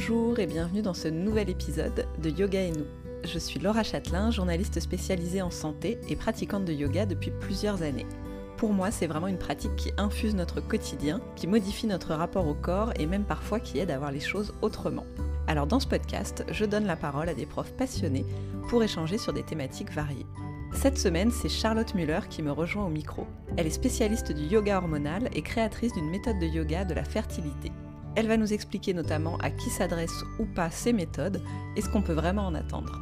Bonjour et bienvenue dans ce nouvel épisode de Yoga et nous. Je suis Laura Châtelain, journaliste spécialisée en santé et pratiquante de yoga depuis plusieurs années. Pour moi, c'est vraiment une pratique qui infuse notre quotidien, qui modifie notre rapport au corps et même parfois qui aide à voir les choses autrement. Alors dans ce podcast, je donne la parole à des profs passionnés pour échanger sur des thématiques variées. Cette semaine, c'est Charlotte Muller qui me rejoint au micro. Elle est spécialiste du yoga hormonal et créatrice d'une méthode de yoga de la fertilité. Elle va nous expliquer notamment à qui s'adressent ou pas ces méthodes et ce qu'on peut vraiment en attendre.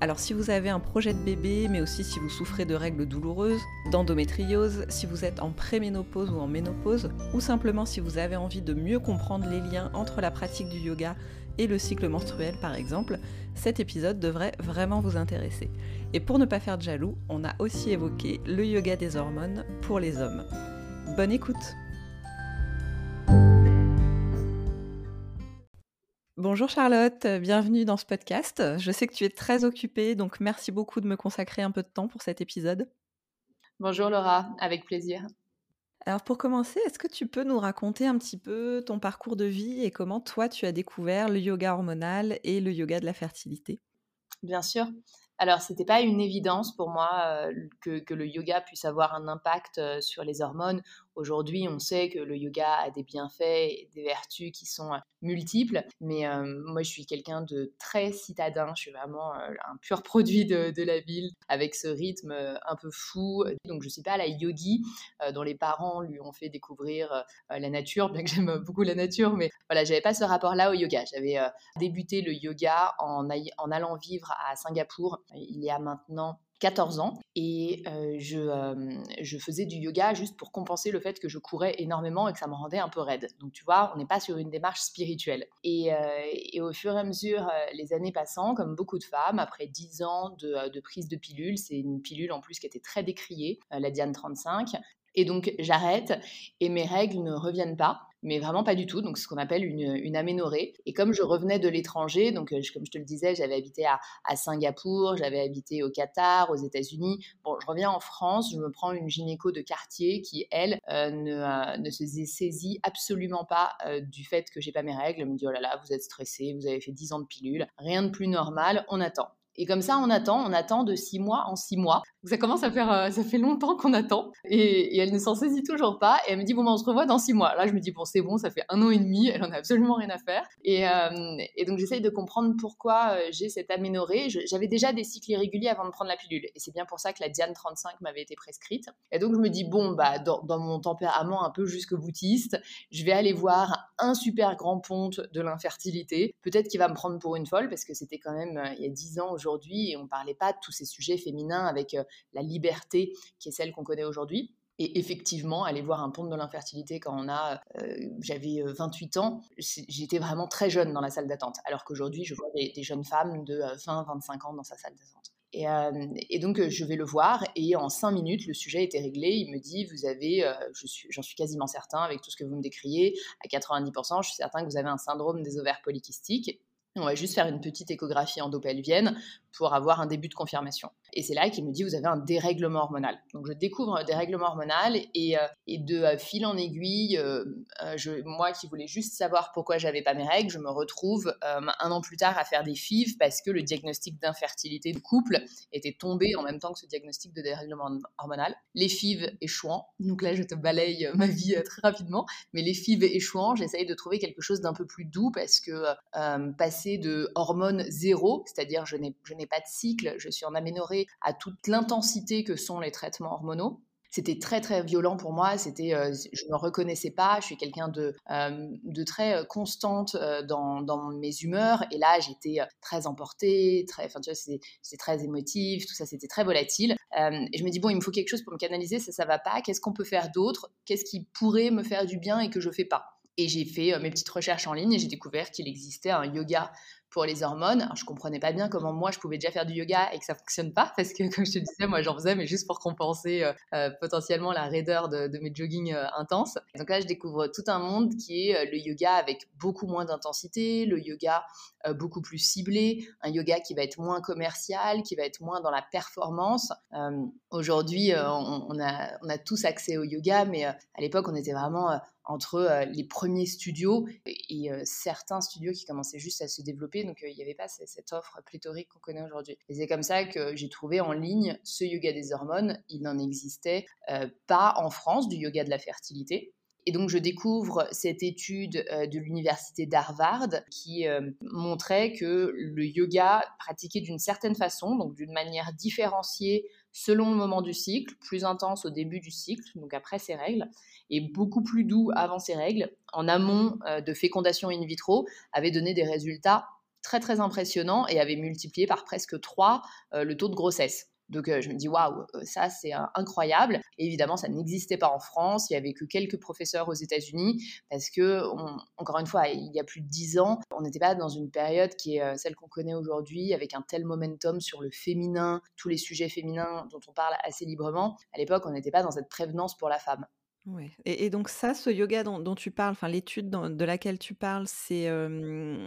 Alors si vous avez un projet de bébé, mais aussi si vous souffrez de règles douloureuses, d'endométriose, si vous êtes en préménopause ou en ménopause, ou simplement si vous avez envie de mieux comprendre les liens entre la pratique du yoga et le cycle menstruel par exemple, cet épisode devrait vraiment vous intéresser. Et pour ne pas faire de jaloux, on a aussi évoqué le yoga des hormones pour les hommes. Bonne écoute Bonjour Charlotte, bienvenue dans ce podcast. Je sais que tu es très occupée, donc merci beaucoup de me consacrer un peu de temps pour cet épisode. Bonjour Laura, avec plaisir. Alors pour commencer, est-ce que tu peux nous raconter un petit peu ton parcours de vie et comment toi tu as découvert le yoga hormonal et le yoga de la fertilité? Bien sûr. Alors, ce n'était pas une évidence pour moi euh, que, le yoga puisse avoir un impact euh, sur les hormones. Aujourd'hui, on sait que le yoga a des bienfaits et des vertus qui sont euh, multiples, mais euh, moi, je suis quelqu'un de très citadin. Je suis vraiment euh, un pur produit de, la ville, avec ce rythme un peu fou. Donc, je ne suis pas la yogi dont les parents lui ont fait découvrir la nature, bien que j'aime beaucoup la nature, mais voilà, j'avais pas ce rapport-là au yoga. J'avais débuté le yoga en, en allant vivre à Singapour il y a maintenant 14 ans et je, je, faisais du yoga juste pour compenser le fait que je courais énormément et que ça me rendait un peu raide. Donc tu vois, on n'est pas sur une démarche spirituelle. Et, et, au fur et à mesure, les années passant, comme beaucoup de femmes, après 10 ans de, de prise de pilule, c'est une pilule en plus qui était très décriée, la Diane 35, et donc j'arrête et mes règles ne reviennent pas mais vraiment pas du tout. Donc, ce qu'on appelle une, une, aménorrhée. Et comme je revenais de l'étranger, donc euh, comme je te le disais, j'avais habité à, Singapour, j'avais habité au Qatar, aux États-Unis. Bon, je reviens en France, je me prends une gynéco de quartier qui, elle, euh, ne, euh, ne, se saisit absolument pas du fait que j'ai pas mes règles. Elle me dit oh là là, vous êtes stressé, vous avez fait 10 ans de pilule, rien de plus normal, on attend. Et comme ça, on attend, on attend de six mois en six mois. Ça commence à faire, euh, ça fait longtemps qu'on attend. Et, elle ne s'en saisit toujours pas. Et elle me dit, bon, ben, on se revoit dans six mois. Là, je me dis, bon, c'est bon, ça fait un an et demi, elle en a absolument rien à faire. Et, euh, donc, j'essaye de comprendre pourquoi euh, j'ai cette aménorrhée. J'avais déjà des cycles irréguliers avant de prendre la pilule. Et c'est bien pour ça que la Diane 35 m'avait été prescrite. Et donc, je me dis, bon, bah, dans, dans mon tempérament un peu jusque boutiste, je vais aller voir un super grand ponte de l'infertilité. Peut-être qu'il va me prendre pour une folle parce que c'était quand même il y a dix ans aujourd'hui et on parlait pas de tous ces sujets féminins avec la liberté qui est celle qu'on connaît aujourd'hui. Et effectivement, aller voir un ponte de l'infertilité quand on a, j'avais 28 ans, j'étais vraiment très jeune dans la salle d'attente. Alors qu'aujourd'hui, je vois des, jeunes femmes de 20-25 ans dans sa salle d'attente. Et, donc, je vais le voir et en cinq minutes, le sujet était réglé. Il me dit, vous avez, j'en suis, suis quasiment certain avec tout ce que vous me décriez, à 90%, je suis certain que vous avez un syndrome des ovaires polykystiques. On va juste faire une petite échographie endopelvienne pour avoir un début de confirmation. Et c'est là qu'il me dit vous avez un dérèglement hormonal. Donc je découvre un dérèglement hormonal et, euh, et de euh, fil en aiguille, euh, je, moi qui voulais juste savoir pourquoi j'avais pas mes règles, je me retrouve un an plus tard à faire des FIV parce que le diagnostic d'infertilité de couple était tombé en même temps que ce diagnostic de dérèglement hormonal. Les FIV échouant, donc là je te balaye ma vie très rapidement, mais les FIV échouant, j'essaye de trouver quelque chose d'un peu plus doux parce que passer de hormones zéro, c'est-à-dire je n'ai pas de cycle, je suis en aménorrhée à toute l'intensité que sont les traitements hormonaux c'était très très violent pour moi. C'était, euh, je me reconnaissais pas. Je suis quelqu'un de, euh, de très euh, constante dans, dans, mes humeurs. Et là, j'étais très emportée, très, enfin tu vois, c'est très émotif. Tout ça, c'était très volatile. et je me dis bon, il me faut quelque chose pour me canaliser. Ça, ça va pas. Qu'est-ce qu'on peut faire d'autre Qu'est-ce qui pourrait me faire du bien et que je fais pas? Et j'ai fait mes petites recherches en ligne et j'ai découvert qu'il existait un yoga pour les hormones. Alors, je comprenais pas bien comment moi je pouvais déjà faire du yoga et que ça fonctionne pas parce que comme je te disais, moi j'en faisais mais juste pour compenser euh, euh, potentiellement la raideur de, mes joggings euh, intenses. Donc là, je découvre tout un monde qui est le yoga avec beaucoup moins d'intensité, le yoga beaucoup plus ciblé, un yoga qui va être moins commercial, qui va être moins dans la performance. Aujourd'hui, on, a, on a tous accès au yoga, mais à l'époque, on était vraiment entre euh, les premiers studios et, euh, certains studios qui commençaient juste à se développer. Donc, euh, il n'y avait pas cette, offre pléthorique qu'on connaît aujourd'hui. Et c'est comme ça que j'ai trouvé en ligne ce yoga des hormones. Il n'en existait pas en France du yoga de la fertilité. Et donc, je découvre cette étude de l'université d'Harvard qui montrait que le yoga pratiqué d'une certaine façon, donc d'une manière différenciée selon le moment du cycle, plus intense au début du cycle, donc après ses règles, et beaucoup plus doux avant ses règles, en amont euh, de fécondation in vitro, avait donné des résultats très très impressionnants et avait multiplié par presque 3 euh, le taux de grossesse. Donc euh, je me dis waouh, ça c'est incroyable. évidemment, ça n'existait pas en France. Il y avait que quelques professeurs aux États-Unis parce que encore une fois, il y a plus de 10 ans, on n'était pas dans une période qui est celle qu'on connaît aujourd'hui avec un tel momentum sur le féminin, tous les sujets féminins dont on parle assez librement. À l'époque, on n'était pas dans cette prévenance pour la femme. Ouais. Et, donc ça, ce yoga dont, tu parles, enfin l'étude de laquelle tu parles, c'est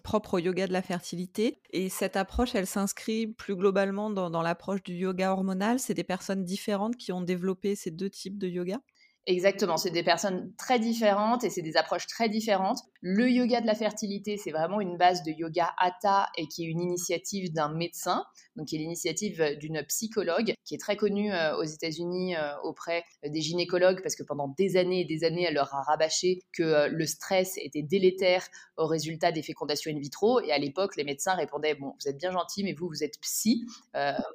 propre au yoga de la fertilité. Et cette approche, elle s'inscrit plus globalement dans, dans l'approche du yoga hormonal. C'est des personnes différentes qui ont développé ces deux types de yoga? Exactement, c'est des personnes très différentes et c'est des approches très différentes. Le yoga de la fertilité, c'est vraiment une base de yoga hatha et qui est une initiative d'un médecin, donc qui est l'initiative d'une psychologue qui est très connue euh, aux États-Unis euh, auprès des gynécologues parce que pendant des années et des années, elle leur a rabâché que euh, le stress était délétère au résultat des fécondations in vitro. Et à l'époque, les médecins répondaient Bon, vous êtes bien gentil, mais vous, vous êtes psy.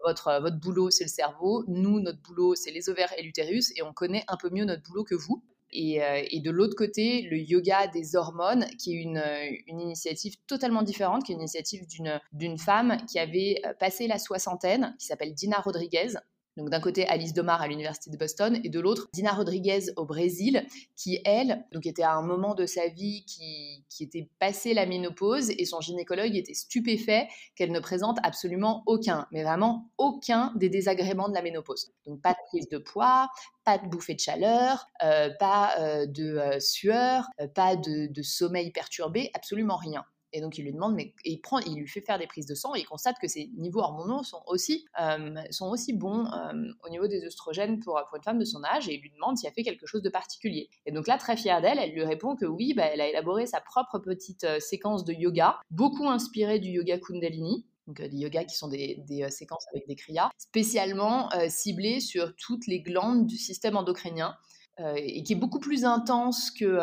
votre, votre boulot, c'est le cerveau. Nous, notre boulot, c'est les ovaires et l'utérus. Et on connaît un peu mieux notre boulot que vous. Euh, et, de l'autre côté, le yoga des hormones, qui est une, euh, une initiative totalement différente, qui est une initiative d'une femme qui avait euh, passé la soixantaine, qui s'appelle Dina Rodriguez, donc d'un côté Alice Domar à l'université de Boston et de l'autre Dina Rodriguez au Brésil, qui elle, donc était à un moment de sa vie qui, qui était passé la ménopause et son gynécologue était stupéfait qu'elle ne présente absolument aucun, mais vraiment aucun des désagréments de la ménopause. Donc pas de prise de poids, pas de bouffée de chaleur, euh, pas euh, de euh, sueur, pas de, de sommeil perturbé, absolument rien. Et donc il lui demande, mais il prend, il lui fait faire des prises de sang et il constate que ses niveaux hormonaux sont aussi, euh, sont aussi bons euh, au niveau des oestrogènes pour, pour, une femme de son âge et il lui demande s'il a fait quelque chose de particulier. Et donc là, très fière d'elle, elle lui répond que oui, bah, elle a élaboré sa propre petite euh, séquence de yoga, beaucoup inspirée du yoga Kundalini, donc des yogas qui sont des, des séquences avec des kriyas, spécialement ciblées sur toutes les glandes du système endocrinien et qui est beaucoup plus intense que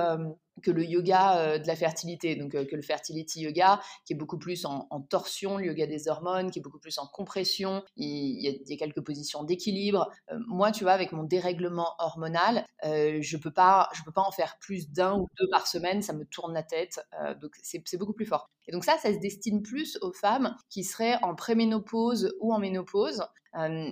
que le yoga euh, de la fertilité, donc euh, que le fertility yoga, qui est beaucoup plus en, torsion, le yoga des hormones, qui est beaucoup plus en compression. Il, y, a, quelques positions d'équilibre. Euh, moi, tu vois, avec mon dérèglement hormonal, je peux pas, je peux pas en faire plus d'un ou deux par semaine. Ça me tourne la tête. donc c'est beaucoup plus fort. Et donc ça, ça se destine plus aux femmes qui seraient en préménopause ou en ménopause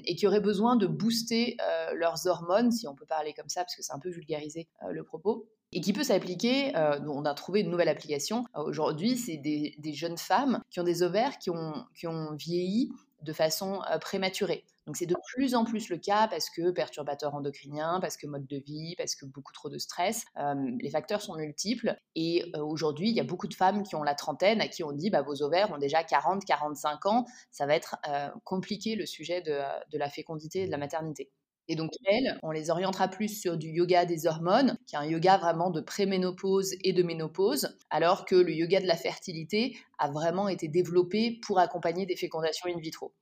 et qui auraient besoin de booster leurs hormones, si on peut parler comme ça, parce que c'est un peu vulgarisé le propos et qui peut s'appliquer, euh, on a trouvé une nouvelle application euh, aujourd'hui, c'est des, jeunes femmes qui ont des ovaires qui ont, qui ont vieilli de façon euh, prématurée. Donc c'est de plus en plus le cas parce que perturbateurs endocriniens, parce que mode de vie, parce que beaucoup trop de stress. les facteurs sont multiples et aujourd'hui il y a beaucoup de femmes qui ont la trentaine à qui on dit bah, vos ovaires ont déjà 40-45 ans, ça va être compliqué le sujet de, de la fécondité et de la maternité. Et donc, elles, on les orientera plus sur du yoga des hormones, qui est un yoga vraiment de préménopause et de ménopause, alors que le yoga de la fertilité a vraiment été développé pour accompagner des fécondations in vitro.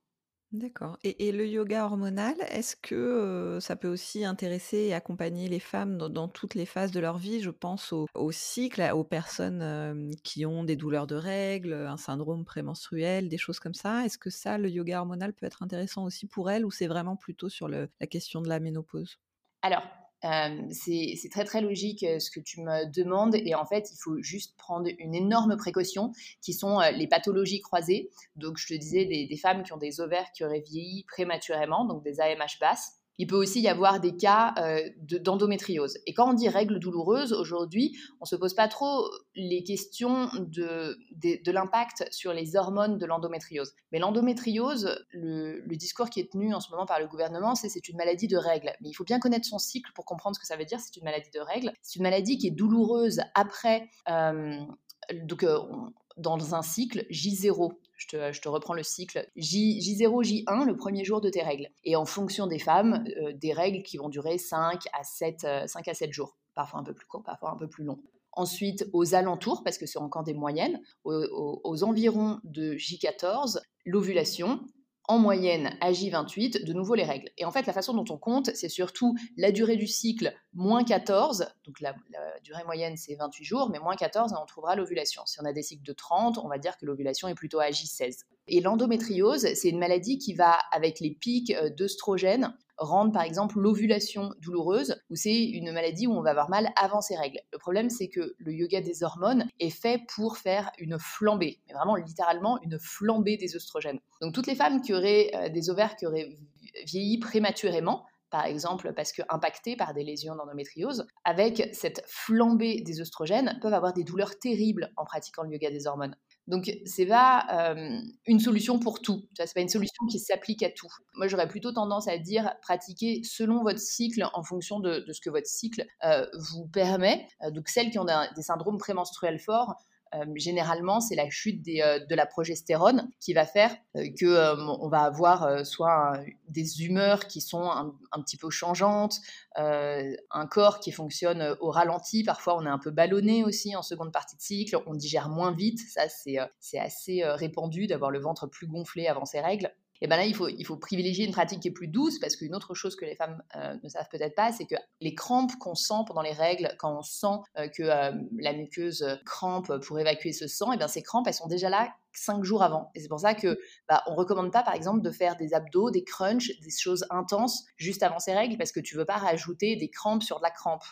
D'accord. Et, le yoga hormonal, est-ce que ça peut aussi intéresser et accompagner les femmes dans, toutes les phases de leur vie? Je pense au, cycle, aux personnes qui ont des douleurs de règles, un syndrome prémenstruel, des choses comme ça. Est-ce que ça, le yoga hormonal peut être intéressant aussi pour elles ou c'est vraiment plutôt sur la question de la ménopause? Alors, c'est très très logique ce que tu me demandes et en fait il faut juste prendre une énorme précaution qui sont les pathologies croisées. Donc je te disais des, femmes qui ont des ovaires qui auraient vieilli prématurément, donc des AMH basses. Il peut aussi y avoir des cas euh, d'endométriose. et quand on dit règles douloureuses, aujourd'hui, on ne se pose pas trop les questions de, l'impact sur les hormones de l'endométriose. Mais l'endométriose, le, le, discours qui est tenu en ce moment par le gouvernement, c'est c'est une maladie de règles. Mais il faut bien connaître son cycle pour comprendre ce que ça veut dire, c'est une maladie de règles. C'est une maladie qui est douloureuse après... Euh, donc, euh, dans un cycle J0. Je te, reprends le cycle J, 0 J1, le premier jour de tes règles. Et en fonction des femmes, euh, des règles qui vont durer 5 à 7, 5 euh, à 7 jours, parfois un peu plus court, parfois un peu plus long. Ensuite, aux alentours, parce que c'est encore des moyennes, aux environs de J14, l'ovulation, en moyenne à J28, de nouveau les règles. Et en fait, la façon dont on compte, c'est surtout la durée du cycle moins 14, donc la, durée moyenne c'est 28 jours, mais moins 14, on trouvera l'ovulation. Si on a des cycles de 30, on va dire que l'ovulation est plutôt à J16. Et l'endométriose, c'est une maladie qui va, avec les pics euh, d'œstrogène, rendre par exemple l'ovulation douloureuse, ou c'est une maladie où on va avoir mal avant ses règles. Le problème, c'est que le yoga des hormones est fait pour faire une flambée, mais vraiment littéralement une flambée des oestrogènes. Donc toutes les femmes qui auraient euh, des ovaires qui auraient vieilli prématurément, par exemple parce que impactées par des lésions d'endométriose, avec cette flambée des oestrogènes, peuvent avoir des douleurs terribles en pratiquant le yoga des hormones. Donc, c'est pas une solution pour tout. C'est pas une solution qui s'applique à tout. Moi, j'aurais plutôt tendance à dire pratiquer selon votre cycle, en fonction de, ce que votre cycle vous permet. donc, celles qui ont des syndromes prémenstruels forts, généralement, c'est la chute euh, de la progestérone qui va faire euh, que on va avoir soit des humeurs qui sont un, petit peu changeantes, un corps qui fonctionne au ralenti. Parfois, on est un peu ballonné aussi en seconde partie de cycle. On digère moins vite. Ça, c'est assez répandu d'avoir le ventre plus gonflé avant ses règles et ben là, il faut, il faut privilégier une pratique qui est plus douce parce qu'une autre chose que les femmes euh, ne savent peut-être pas, c'est que les crampes qu'on sent pendant les règles, quand on sent euh, que euh, la muqueuse crampe pour évacuer ce sang, et bien ces crampes, elles sont déjà là cinq jours avant. Et c'est pour ça que bah, on recommande pas, par exemple, de faire des abdos, des crunchs, des choses intenses juste avant ces règles parce que tu veux pas rajouter des crampes sur de la crampe.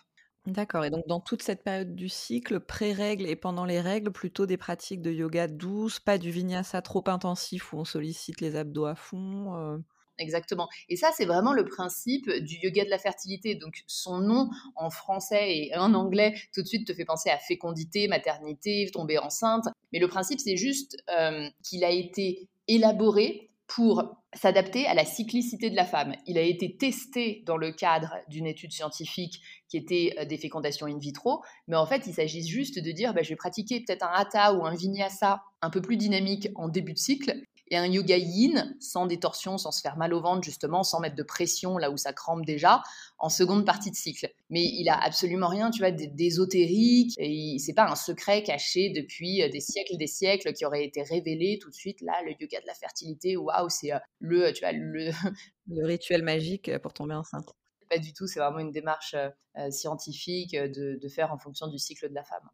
D'accord et donc dans toute cette période du cycle, pré-règles et pendant les règles, plutôt des pratiques de yoga douces, pas du vinyasa trop intensif où on sollicite les abdos à fond, euh? Exactement. Et ça, c'est vraiment le principe du yoga de la fertilité. Donc, son nom en français et en anglais, tout de suite, te fait penser à fécondité, maternité, tomber enceinte. Mais le principe, c'est juste euh, qu'il a été élaboré pour s'adapter à la cyclicité de la femme. Il a été testé dans le cadre d'une étude scientifique qui était euh, des fécondations in vitro, mais en fait, il s'agit juste de dire, bah, je vais pratiquer peut-être un hatha ou un vinyasa un peu plus dynamique en début de cycle, et un yoga yin, sans détorsion, sans se faire mal au ventre, justement, sans mettre de pression là où ça crampe déjà, en seconde partie de cycle. Mais il a absolument rien, tu vois, d'ésotérique, et c'est pas un secret caché depuis euh, des siècles des siècles qui aurait été révélé tout de suite. Là, le yoga de la fertilité, waouh, c'est euh, le, tu vois, le... le rituel magique pour tomber enceinte. Pas du tout, c'est vraiment une démarche euh, scientifique de faire en fonction du cycle de la femme.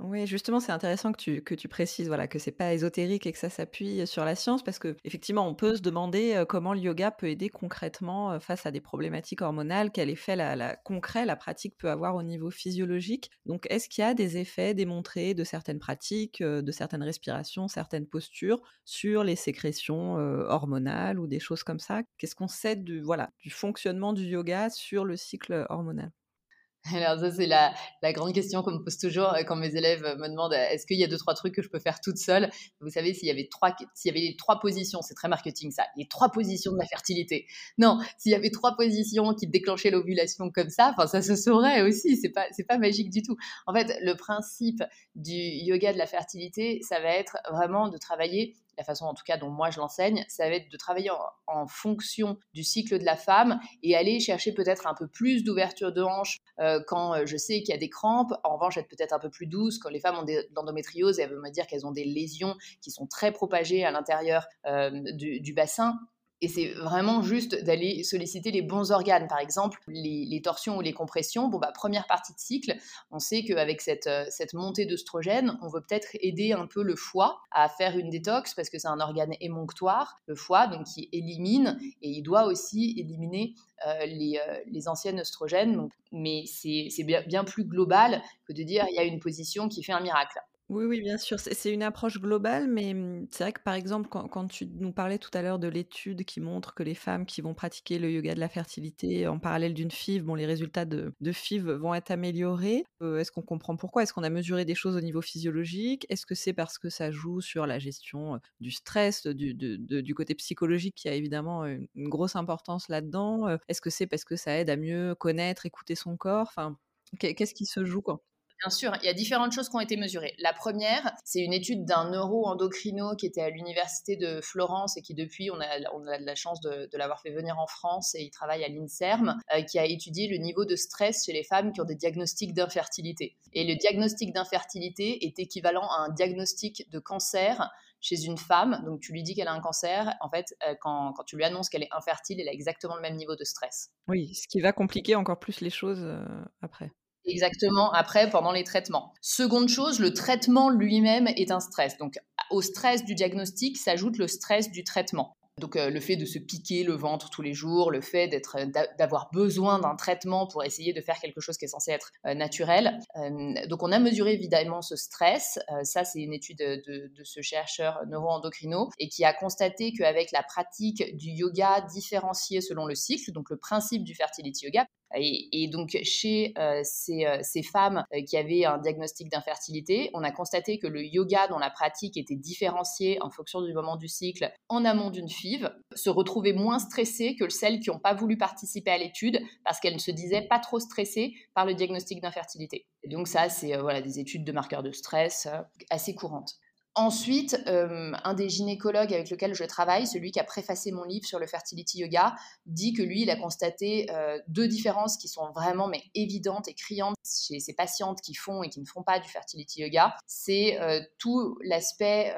Oui, justement, c'est intéressant que tu, que tu précises voilà, que c'est pas ésotérique et que ça s'appuie sur la science, parce que effectivement, on peut se demander comment le yoga peut aider concrètement face à des problématiques hormonales, quel effet la, la, concret la pratique peut avoir au niveau physiologique. Donc, est-ce qu'il y a des effets démontrés de certaines pratiques, de certaines respirations, certaines postures sur les sécrétions hormonales ou des choses comme ça? Qu'est-ce qu'on sait du, voilà, du fonctionnement du yoga sur le cycle hormonal? Alors ça, c'est la, grande question qu'on me pose toujours euh, quand mes élèves me demandent euh, est-ce qu'il y a deux, trois trucs que je peux faire toute seule? Vous savez, s'il y avait trois, s'il y avait trois positions, c'est très marketing ça, les trois positions de la fertilité. Non, s'il y avait trois positions qui déclenchaient l'ovulation comme ça, enfin ça se saurait aussi, c'est pas, c'est pas magique du tout. En fait, le principe du yoga de la fertilité, ça va être vraiment de travailler la façon en tout cas dont moi je l'enseigne, ça va être de travailler en, fonction du cycle de la femme et aller chercher peut-être un peu plus d'ouverture de hanche euh, quand euh, je sais qu'il y a des crampes. En revanche, être peut-être un peu plus douce quand les femmes ont de l'endométriose, elles veulent me dire qu'elles ont des lésions qui sont très propagées à l'intérieur euh, du bassin et c'est vraiment juste d'aller solliciter les bons organes. Par exemple, les, torsions ou les compressions, bon, bah, première partie de cycle, on sait qu'avec cette, euh, cette montée d'œstrogène, on veut peut-être aider un peu le foie à faire une détox parce que c'est un organe émonctoire, le foie, donc qui élimine et il doit aussi éliminer euh, les, euh, les, anciennes œstrogènes. mais c'est bien, bien plus global que de dire il y a une position qui fait un miracle. Oui, oui, bien sûr, c'est une approche globale, mais mmh, c'est vrai que, par exemple, quand tu nous parlais tout à l'heure de l'étude qui montre que les femmes qui vont pratiquer le yoga de la fertilité en parallèle d'une FIV, bon, les résultats de de FIV vont être améliorés. Heu, est-ce qu'on comprend pourquoi? Est-ce qu'on a mesuré des choses au niveau physiologique? Est-ce que c'est parce que ça joue sur la gestion, du stress, du du côté psychologique qui a évidemment, une grosse importance là-dedans? Est-ce que c'est parce que ça aide à mieux connaître, écouter son corps? Enfin, qu'est qu'est-ce qui se joue? Bien sûr, il y a différentes choses qui ont été mesurées. La première, c'est une étude d'un neuro-endocrino qui était à l'université de Florence et qui depuis, on a, de la chance de, l'avoir fait venir en France et il travaille à l'INSERM, euh, qui a étudié le niveau de stress chez les femmes qui ont des diagnostics d'infertilité. Et le diagnostic d'infertilité est équivalent à un diagnostic de cancer chez une femme, donc tu lui dis qu'elle a un cancer, en fait, euh, quand, quand, tu lui annonces qu'elle est infertile, elle a exactement le même niveau de stress. Oui, ce qui va compliquer encore plus les choses euh, après. Exactement, après, pendant les traitements. Seconde chose, le traitement lui-même est un stress. Donc, au stress du diagnostic s'ajoute le stress du traitement. Donc euh, le fait de se piquer le ventre tous les jours, le fait d'être, euh, d'avoir besoin d'un traitement pour essayer de faire quelque chose qui est censé être euh, naturel. donc on a mesuré évidemment ce stress. ça c'est une étude de, de ce chercheur neuroendocrino et qui a constaté qu'avec la pratique du yoga différencié selon le cycle, donc le principe du fertility yoga, et, donc, chez euh, euh, ces, femmes euh, qui avaient un diagnostic d'infertilité, on a constaté que le yoga dont la pratique était différenciée en fonction du moment du cycle en amont d'une FIV se retrouvait moins stressées que celles qui n'ont pas voulu participer à l'étude parce qu'elles ne se disaient pas trop stressées par le diagnostic d'infertilité. Donc ça, c'est voilà, des études de marqueurs de stress assez courantes. Ensuite, euh, un des gynécologues avec lequel je travaille, celui qui a préfacé mon livre sur le fertility yoga, dit que lui, il a constaté euh, deux différences qui sont vraiment mais évidentes et criantes chez ces patientes qui font et qui ne font pas du fertility yoga. C'est euh, tout l'aspect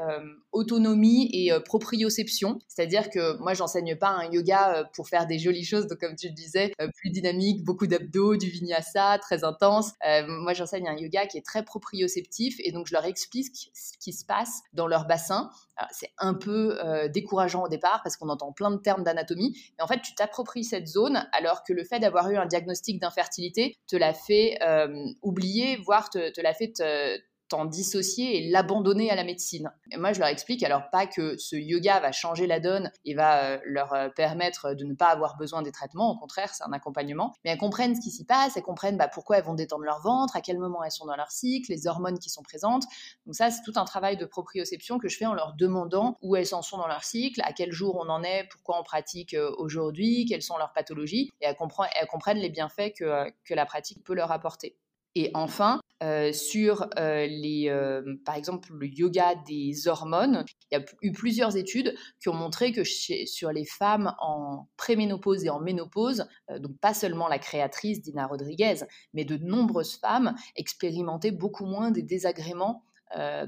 autonomie et proprioception, c'est-à-dire que moi, j'enseigne pas un yoga pour faire des jolies choses, donc comme tu le disais, plus dynamique, beaucoup d'abdos, du vinyasa, très intense. moi, j'enseigne un yoga qui est très proprioceptif et donc je leur explique ce qui se passe dans leur bassin. C'est un peu euh, décourageant au départ parce qu'on entend plein de termes d'anatomie. Mais en fait, tu t'appropries cette zone alors que le fait d'avoir eu un diagnostic d'infertilité te l'a fait euh, oublier, voire te, te l'a fait te, t'en dissocier et l'abandonner à la médecine. Et moi, je leur explique alors pas que ce yoga va changer la donne et va euh, leur euh, permettre de ne pas avoir besoin des traitements, au contraire, c'est un accompagnement, mais elles comprennent ce qui s'y passe, elles comprennent bah, pourquoi elles vont détendre leur ventre, à quel moment elles sont dans leur cycle, les hormones qui sont présentes. Donc ça, c'est tout un travail de proprioception que je fais en leur demandant où elles en sont dans leur cycle, à quel jour on en est, pourquoi on pratique euh, aujourd'hui, quelles sont leurs pathologies, et elles comprennent, les bienfaits que la pratique peut leur apporter. Et enfin, euh, sur euh, les, euh, par exemple le yoga des hormones, il y a eu plusieurs études qui ont montré que sur les femmes en préménopause et en ménopause, donc pas seulement la créatrice Dina Rodriguez, mais de nombreuses femmes expérimentaient beaucoup moins des désagréments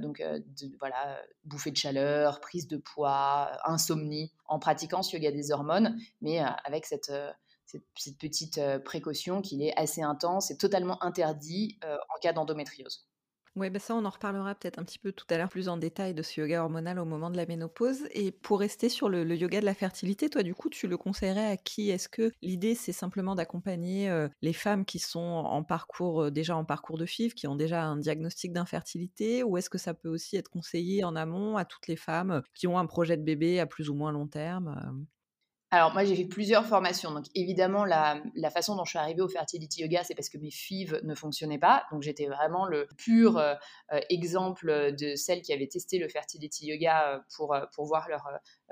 donc voilà, bouffée de chaleur, prise de poids, insomnie, en pratiquant ce yoga des hormones, mais avec cette, cette, petite euh, précaution qu'il est assez intense et totalement interdit euh, en cas d'endométriose. Oui, bah ça, on en reparlera peut-être un petit peu tout à l'heure plus en détail de ce yoga hormonal au moment de la ménopause. Et pour rester sur le, yoga de la fertilité, toi, du coup, tu le conseillerais à qui? Est-ce que l'idée, c'est simplement d'accompagner euh, les femmes qui sont déjà en parcours de FIV, qui ont déjà un diagnostic d'infertilité? Ou est-ce que ça peut aussi être conseillé en amont à toutes les femmes qui ont un projet de bébé à plus ou moins long terme alors moi j'ai fait plusieurs formations, donc évidemment la, façon dont je suis arrivée au fertility yoga c'est parce que mes FIV ne fonctionnaient pas, donc j'étais vraiment le pur euh, euh, exemple de celles qui avaient testé le fertility yoga euh, pour, pour voir leur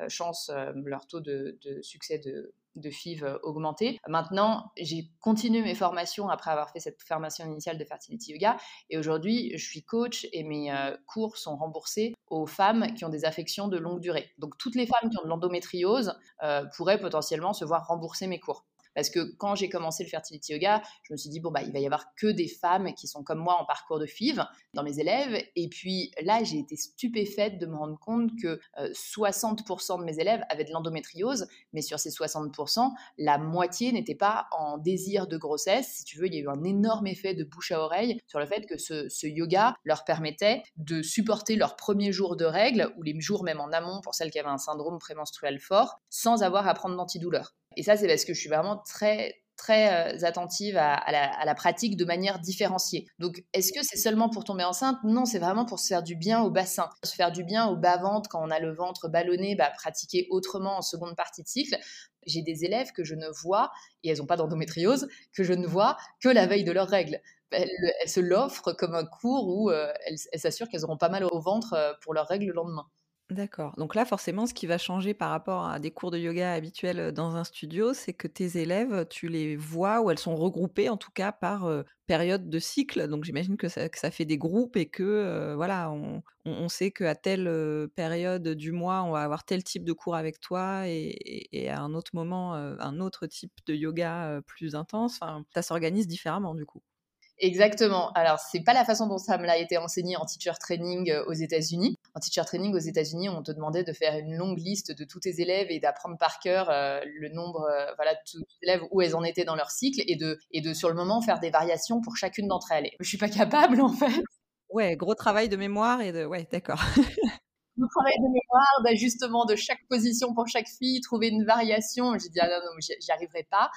chance, leur taux de, de succès de, de FIV euh, augmenter. Maintenant, j'ai continué mes formations après avoir fait cette formation initiale de fertility yoga et aujourd'hui, je suis coach et mes euh, cours sont remboursés aux femmes qui ont des affections de longue durée. Donc toutes les femmes qui ont de l'endométriose euh, pourraient potentiellement se voir rembourser mes cours. Parce que quand j'ai commencé le fertility yoga, je me suis dit, bon, bah, il va y avoir que des femmes qui sont comme moi en parcours de FIV dans mes élèves. Et puis là, j'ai été stupéfaite de me rendre compte que 60% euh, de mes élèves avaient de l'endométriose, mais sur ces 60%, la moitié n'était pas en désir de grossesse. Si tu veux, il y a eu un énorme effet de bouche à oreille sur le fait que ce, yoga leur permettait de supporter leurs premiers jours de règles, ou les jours même en amont pour celles qui avaient un syndrome prémenstruel fort, sans avoir à prendre d'antidouleur. Et ça, c'est parce que je suis vraiment très très attentive à, la, pratique de manière différenciée. Donc, est-ce que c'est seulement pour tomber enceinte? Non, c'est vraiment pour se faire du bien au bassin, se faire du bien au bas-ventre quand on a le ventre ballonné, bah, pratiquer autrement en seconde partie de cycle. J'ai des élèves que je ne vois, et elles n'ont pas d'endométriose, que je ne vois que la veille de leurs règles. Elles, se l'offrent comme un cours où elles s'assurent qu'elles auront pas mal au ventre pour leurs règles le lendemain. D'accord. Donc là, forcément, ce qui va changer par rapport à des cours de yoga habituels dans un studio, c'est que tes élèves, tu les vois ou elles sont regroupées en tout cas par période de cycle. Donc j'imagine que ça, fait des groupes et que voilà, on, sait qu'à telle période du mois, on va avoir tel type de cours avec toi et, à un autre moment, un autre type de yoga plus intense. Ça s'organise différemment du coup. Exactement. Alors, c'est pas la façon dont ça me l'a été enseigné en teacher training euh, aux États-Unis. En teacher training aux États-Unis, on te demandait de faire une longue liste de tous tes élèves et d'apprendre par cœur euh, le nombre, euh, voilà, de tous tes élèves où elles en étaient dans leur cycle et de, et de sur le moment faire des variations pour chacune d'entre elles. je suis pas capable en fait. Ouais, gros travail de mémoire et de, ouais, d'accord. gros travail de mémoire, d'ajustement de chaque position pour chaque fille, trouver une variation. J'ai dit, ah non, non, j'y arriverai pas.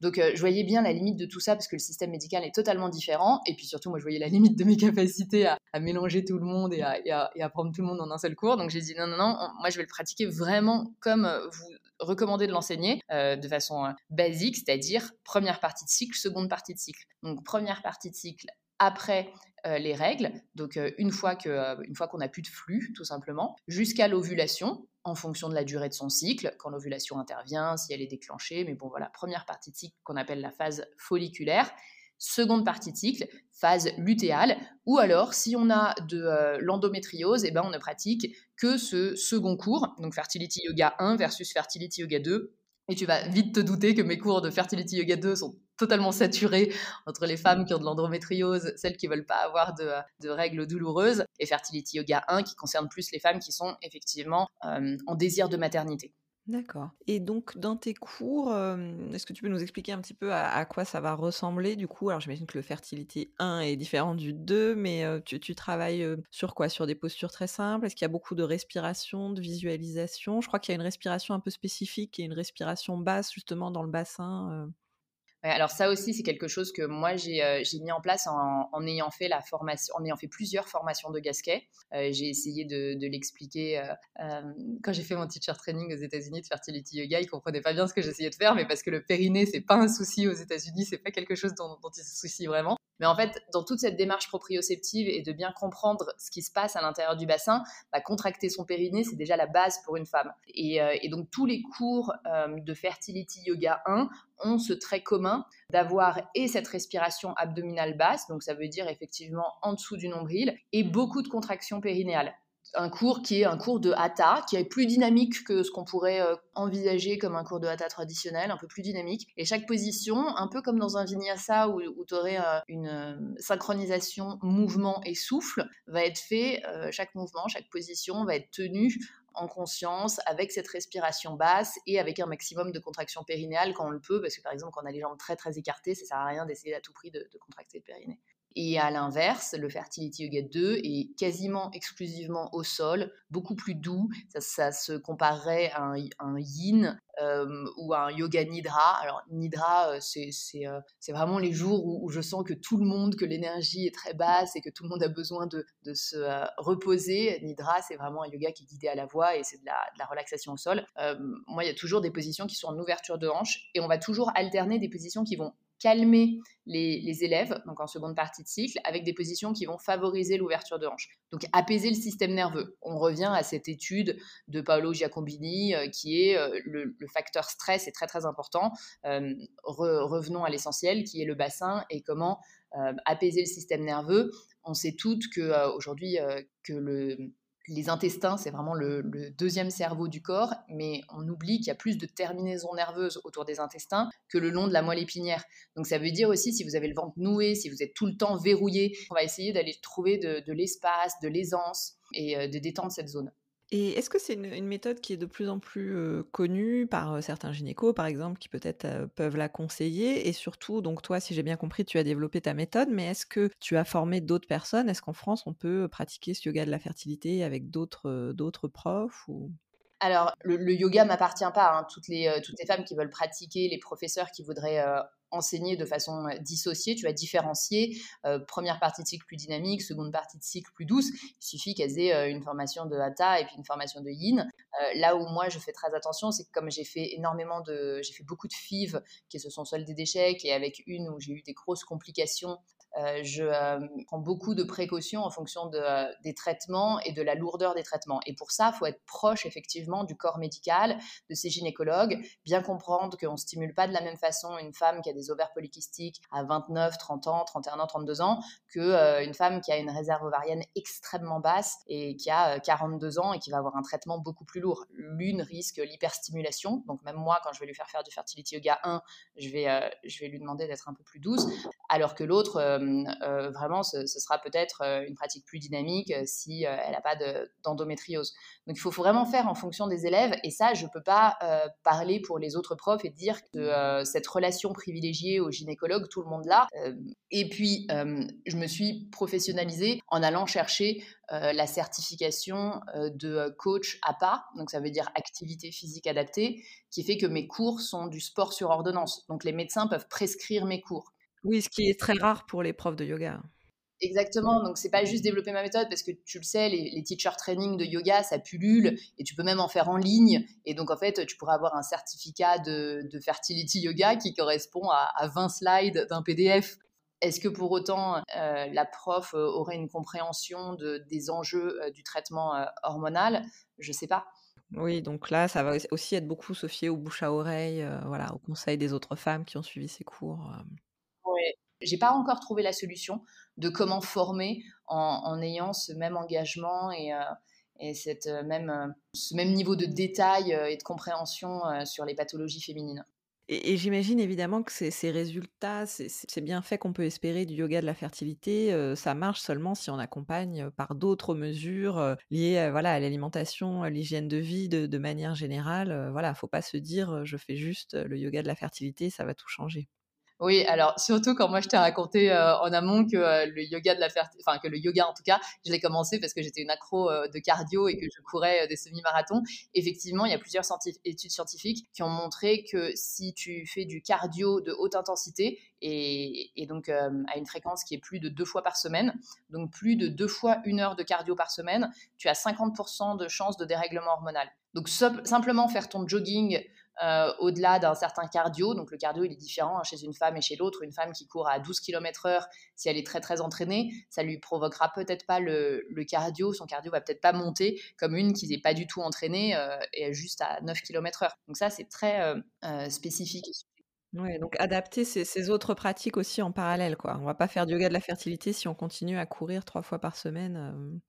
Donc, euh, je voyais bien la limite de tout ça parce que le système médical est totalement différent. Et puis surtout, moi, je voyais la limite de mes capacités à, mélanger tout le monde et à, prendre tout le monde en un seul cours. Donc, j'ai dit non, non, non, moi, je vais le pratiquer vraiment comme euh, vous recommandez de l'enseigner, euh, de façon basique, c'est-à-dire première partie de cycle, seconde partie de cycle. Donc, première partie de cycle après les règles, donc une fois qu'on n'a plus de flux, tout simplement, jusqu'à l'ovulation en fonction de la durée de son cycle, quand l'ovulation intervient, si elle est déclenchée. Mais bon, voilà, première partie cycle qu'on appelle la phase folliculaire. Seconde partie cycle, phase lutéale, ou alors si on a de euh, l'endométriose, eh ben, on ne pratique que ce second cours, donc Fertility Yoga 1 versus Fertility Yoga 2, et tu vas vite te douter que mes cours de Fertility Yoga 2 sont totalement saturés entre les femmes qui ont de l'endométriose, celles qui veulent pas avoir de, règles douloureuses, et Fertility Yoga 1 qui concerne plus les femmes qui sont effectivement euh, en désir de maternité. D'accord. Et donc, dans tes cours, est-ce que tu peux nous expliquer un petit peu à, quoi ça va ressembler du coup? Alors, j'imagine que le Fertility 1 est différent du 2, mais tu, travailles sur quoi? Sur des postures très simples? Est-ce qu'il y a beaucoup de respiration, de visualisation? Je crois qu'il y a une respiration un peu spécifique et une respiration basse justement dans le bassin alors ça aussi, c'est quelque chose que moi j'ai euh, mis en place en, ayant fait la formation, en ayant fait plusieurs formations de Gasquet. Euh, j'ai essayé de, l'expliquer euh, quand j'ai fait mon teacher training aux États-Unis de fertility yoga. Ils comprenaient pas bien ce que j'essayais de faire, mais parce que le périnée c'est pas un souci aux États-Unis, c'est pas quelque chose dont, ils se soucient vraiment. Mais en fait, dans toute cette démarche proprioceptive et de bien comprendre ce qui se passe à l'intérieur du bassin, bah, contracter son périnée, c'est déjà la base pour une femme. Et, donc, tous les cours de Fertility Yoga 1 ont ce trait commun d'avoir et cette respiration abdominale basse, donc ça veut dire effectivement en dessous du nombril, et beaucoup de contractions périnéales un cours qui est un cours de hatha, qui est plus dynamique que ce qu'on pourrait euh, envisager comme un cours de hatha traditionnel, un peu plus dynamique. Et chaque position, un peu comme dans un vinyasa où, tu aurais euh, une euh, synchronisation mouvement et souffle, va être fait, chaque mouvement, chaque position va être tenue en conscience, avec cette respiration basse et avec un maximum de contraction périnéale quand on le peut, parce que par exemple, quand on a les jambes très très écartées, ça sert à rien d'essayer à tout prix de, contracter le périnée. Et à l'inverse, le Fertility Yoga 2 est quasiment exclusivement au sol, beaucoup plus doux. Ça, se comparerait à un, yin euh, ou à un yoga nidra. Alors nidra, euh, euh, c'est vraiment les jours où, je sens que tout le monde, que l'énergie est très basse et que tout le monde a besoin de, se reposer. Nidra, c'est vraiment un yoga qui est guidé à la voix et c'est de de la, relaxation au sol. moi, il y a toujours des positions qui sont en ouverture de hanche et on va toujours alterner des positions qui vont calmer les, élèves, donc en seconde partie de cycle, avec des positions qui vont favoriser l'ouverture de hanche. Donc apaiser le système nerveux. On revient à cette étude de Paolo Giacobini euh, qui est euh, le, facteur stress est très très important. Euh, revenons à l'essentiel qui est le bassin et comment apaiser le système nerveux. On sait toutes que aujourd'hui que le les intestins, c'est vraiment le, deuxième cerveau du corps, mais on oublie qu'il y a plus de terminaisons nerveuses autour des intestins que le long de la moelle épinière. Donc ça veut dire aussi, si vous avez le ventre noué, si vous êtes tout le temps verrouillé, on va essayer d'aller trouver de l'espace, de l'aisance et euh, de détendre cette zone. Et est-ce que c'est une, méthode qui est de plus en plus connue par certains gynécos, par exemple, qui peut-être peuvent la conseiller? Et surtout, donc toi, si j'ai bien compris, tu as développé ta méthode, mais est-ce que tu as formé d'autres personnes? Est-ce qu'en France, on peut pratiquer ce yoga de la fertilité avec d'autres d'autres profs ou... Alors, le, yoga m'appartient pas. Hein. Toutes, les, toutes les femmes qui veulent pratiquer, les professeurs qui voudraient enseigner de façon dissociée, tu vas différencier première partie de cycle plus dynamique, seconde partie de cycle plus douce. Il suffit qu'elles aient une formation de Hatha et puis une formation de Yin. là où moi je fais très attention, c'est que comme j'ai fait énormément de, j'ai fait beaucoup de FIV qui se sont soldées d'échecs et avec une où j'ai eu des grosses complications euh, je euh, prends beaucoup de précautions en fonction euh, des traitements et de la lourdeur des traitements. Et pour ça, il faut être proche effectivement du corps médical, de ces gynécologues, bien comprendre qu'on ne stimule pas de la même façon une femme qui a des ovaires polykystiques à 29, 30 ans, 31 ans, 32 ans, qu'une femme qui a une réserve ovarienne extrêmement basse et qui a 42 ans et qui va avoir un traitement beaucoup plus lourd. L'une risque l'hyperstimulation, donc même moi, quand je vais lui faire faire du fertility yoga 1, je vais, je vais lui demander d'être un peu plus douce, alors que l'autre vraiment, ce, sera peut-être euh, une pratique plus dynamique si elle n'a pas d'endométriose. Donc, il faut vraiment faire en fonction des élèves. Et ça, je ne peux pas parler pour les autres profs et dire que cette relation privilégiée au gynécologue, tout le monde l'a. et puis, je me suis professionnalisée en allant chercher la certification de coach APA, donc ça veut dire activité physique adaptée, qui fait que mes cours sont du sport sur ordonnance. Donc les médecins peuvent prescrire mes cours. Oui, ce qui est très rare pour les profs de yoga. Exactement, donc c'est pas juste développer ma méthode parce que tu le sais, les, teacher training de yoga ça pullule et tu peux même en faire en ligne et donc en fait tu pourrais avoir un certificat de, fertility yoga qui correspond à, 20 slides d'un PDF. Est-ce que pour autant euh, la prof euh, aurait une compréhension de, des enjeux euh, du traitement hormonal? Je sais pas. Oui, donc là, ça va aussi être beaucoup Sophie au bouche à oreille, voilà, au conseil des autres femmes qui ont suivi ces cours. J'ai pas encore trouvé la solution de comment former en, ayant ce même engagement et, euh, cette euh, même, euh, ce même niveau de détail et de compréhension sur les pathologies féminines. Et, j'imagine évidemment que ces, résultats, c'est bien fait qu'on peut espérer du yoga de la fertilité. ça marche seulement si on accompagne par d'autres mesures liées voilà, à l'alimentation, à l'hygiène de vie de, manière générale. voilà, faut pas se dire je fais juste le yoga de la fertilité, ça va tout changer. Oui, alors surtout quand moi je t'ai raconté euh, en amont que euh, le yoga de la enfin que le yoga en tout cas, je l'ai commencé parce que j'étais une accro euh, de cardio et que je courais des semi-marathons. Effectivement, il y a plusieurs études scientifiques qui ont montré que si tu fais du cardio de haute intensité et donc à une fréquence qui est plus de deux fois par semaine, donc plus de deux fois une heure de cardio par semaine, tu as 50% de chances de dérèglement hormonal. Donc simplement faire ton jogging euh, au-delà d'un certain cardio. Donc le cardio, il est différent hein, chez une femme et chez l'autre. Une femme qui court à 12 km/h, si elle est très très entraînée, ça lui provoquera peut-être pas le, cardio. Son cardio va peut-être pas monter comme une qui n'est pas du tout entraînée euh, et juste à 9 km/h. Donc ça, c'est très euh, spécifique. Ouais, donc adapter ces, autres pratiques aussi en parallèle, quoi. On va pas faire du yoga de la fertilité si on continue à courir trois fois par semaine.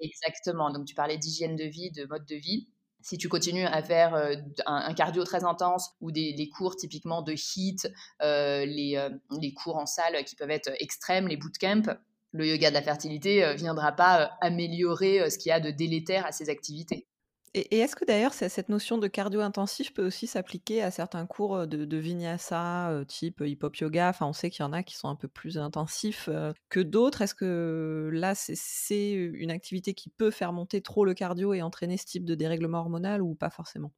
Exactement. Donc tu parlais d'hygiène de vie, de mode de vie si tu continues à faire euh, un, cardio très intense ou des, cours typiquement de HIIT, euh, les, euh, les, cours en salle qui peuvent être extrêmes, les bootcamps, le yoga de la fertilité ne viendra pas améliorer ce qu'il y a de délétère à ces activités. Et, est-ce que d'ailleurs cette notion de cardio intensif peut aussi s'appliquer à certains cours de, vinyasa, type hip-hop yoga? Enfin, on sait qu'il y en a qui sont un peu plus intensifs que d'autres. Est-ce que là, c'est une activité qui peut faire monter trop le cardio et entraîner ce type de dérèglement hormonal ou pas forcément?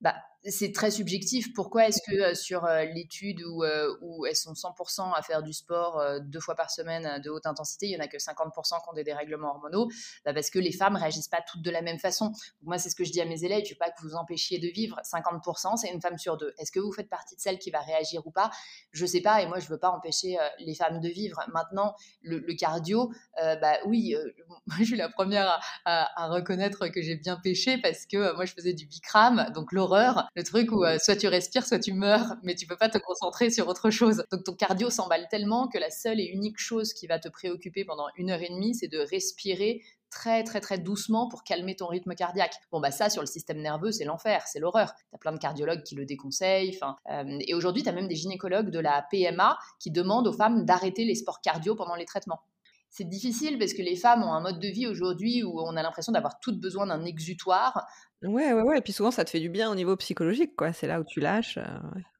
Bah, c'est très subjectif. Pourquoi est-ce que euh, sur euh, l'étude où, euh, où, elles sont 100% à faire du sport deux fois par semaine de haute intensité, il n'y en a que 50% qui ont des dérèglements hormonaux bah, Parce que les femmes réagissent pas toutes de la même façon. moi, c'est ce que je dis à mes élèves, je veux pas que vous empêchiez de vivre. 50%, c'est une femme sur deux. Est-ce que vous faites partie de celle qui va réagir ou pas? Je sais pas, et moi, je veux pas empêcher les femmes de vivre. Maintenant, le, cardio, bah oui, moi, je suis la première à, à reconnaître que j'ai bien pêché parce que moi, je faisais du Bikram, donc l'horreur le truc où euh, soit tu respires, soit tu meurs, mais tu peux pas te concentrer sur autre chose. Donc ton cardio s'emballe tellement que la seule et unique chose qui va te préoccuper pendant une heure et demie, c'est de respirer très très très doucement pour calmer ton rythme cardiaque. Bon bah ça sur le système nerveux c'est l'enfer, c'est l'horreur. Tu as plein de cardiologues qui le déconseillent. Euh, et aujourd'hui tu as même des gynécologues de la PMA qui demandent aux femmes d'arrêter les sports cardio pendant les traitements c'est difficile parce que les femmes ont un mode de vie aujourd'hui où on a l'impression d'avoir toutes besoin d'un exutoire. Ouais, ouais, ouais. Et puis souvent, ça te fait du bien au niveau psychologique, quoi. C'est là où tu lâches. Euh,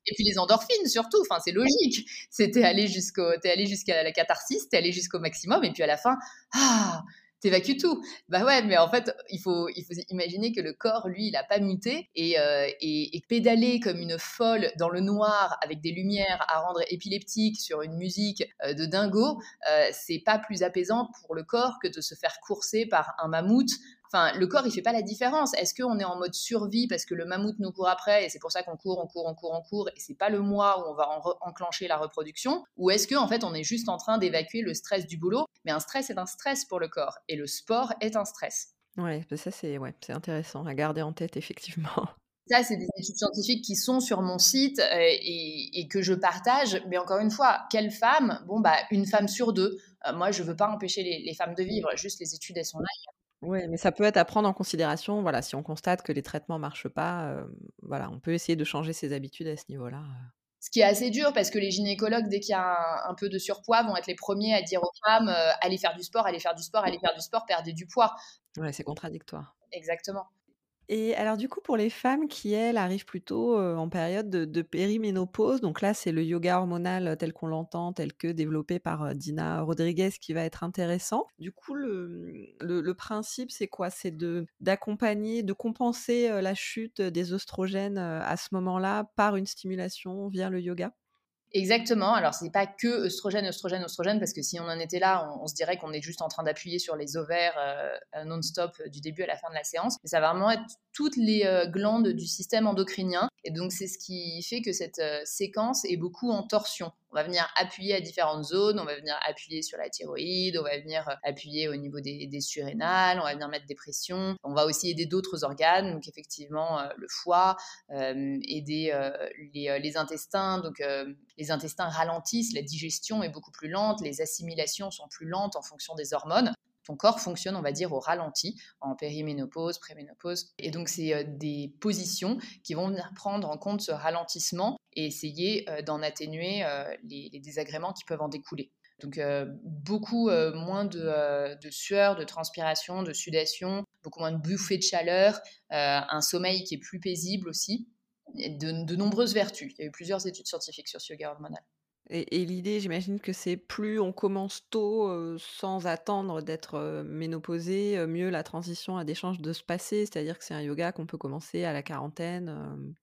et puis les endorphines, surtout. Enfin, c'est logique. C'était allé jusqu'au, allé jusqu'à la catharsis, t'es allé jusqu'au maximum, et puis à la fin, ah, t'évacues tout. Bah ouais, mais en fait, il faut, il faut imaginer que le corps, lui, il n'a pas muté et, euh, et, et, pédaler comme une folle dans le noir avec des lumières à rendre épileptique sur une musique euh, de dingo, euh, c'est pas plus apaisant pour le corps que de se faire courser par un mammouth Enfin, le corps, il fait pas la différence. Est-ce qu'on est en mode survie parce que le mammouth nous court après et c'est pour ça qu'on court, on court, on court, on court et c'est pas le mois où on va enclencher la reproduction? Ou est-ce qu'en en fait, on est juste en train d'évacuer le stress du boulot Mais un stress est un stress pour le corps et le sport est un stress? Ouais, bah ça c'est ouais, intéressant à garder en tête effectivement. Ça, c'est des études scientifiques qui sont sur mon site euh, et, que je partage. Mais encore une fois, quelle femme? Bon, bah, une femme sur deux. Euh, moi, je veux pas empêcher les, les, femmes de vivre. Juste les études, elles sont là. Oui, mais ça peut être à prendre en considération. Voilà, si on constate que les traitements marchent pas, voilà, on peut essayer de changer ses habitudes à ce niveau-là. Ce qui est assez dur parce que les gynécologues, dès qu'il y a un, peu de surpoids, vont être les premiers à dire aux femmes allez faire du sport, allez faire du sport, allez faire du sport, perdez du poids. Ouais, c'est contradictoire. Exactement. Et alors du coup, pour les femmes qui, elles, arrivent plutôt en période de, périménopause, donc là, c'est le yoga hormonal tel qu'on l'entend, tel que développé par Dina Rodriguez qui va être intéressant. Du coup, le, le, principe, c'est quoi? C'est de d'accompagner, de compenser la chute des oestrogènes à ce moment-là par une stimulation via le yoga? Exactement. Alors, ce n'est pas que œstrogène, œstrogène, œstrogène, parce que si on en était là, on, se dirait qu'on est juste en train d'appuyer sur les ovaires euh, non-stop du début à la fin de la séance. Mais ça va vraiment être toutes les euh, glandes du système endocrinien. Et donc, c'est ce qui fait que cette euh, séquence est beaucoup en torsion. On va venir appuyer à différentes zones, on va venir appuyer sur la thyroïde, on va venir euh, appuyer au niveau des, surrénales, on va venir mettre des pressions. On va aussi aider d'autres organes, donc effectivement le foie, aider les, les, intestins. Donc, les intestins ralentissent, la digestion est beaucoup plus lente, les assimilations sont plus lentes en fonction des hormones ton corps fonctionne, on va dire, au ralenti, en périménopause, préménopause. Et donc, c'est euh, des positions qui vont venir prendre en compte ce ralentissement et essayer euh, d'en atténuer euh, les, désagréments qui peuvent en découler. Donc, beaucoup moins de, sueur, de transpiration, de sudation, beaucoup moins de bouffées de chaleur, un sommeil qui est plus paisible aussi, de, de nombreuses vertus. Il y a eu plusieurs études scientifiques sur ce yoga hormonal. Et, l'idée, j'imagine que c'est plus on commence tôt, sans attendre d'être ménopausé, mieux la transition a des chances de se passer. C'est-à-dire que c'est un yoga qu'on peut commencer à la quarantaine.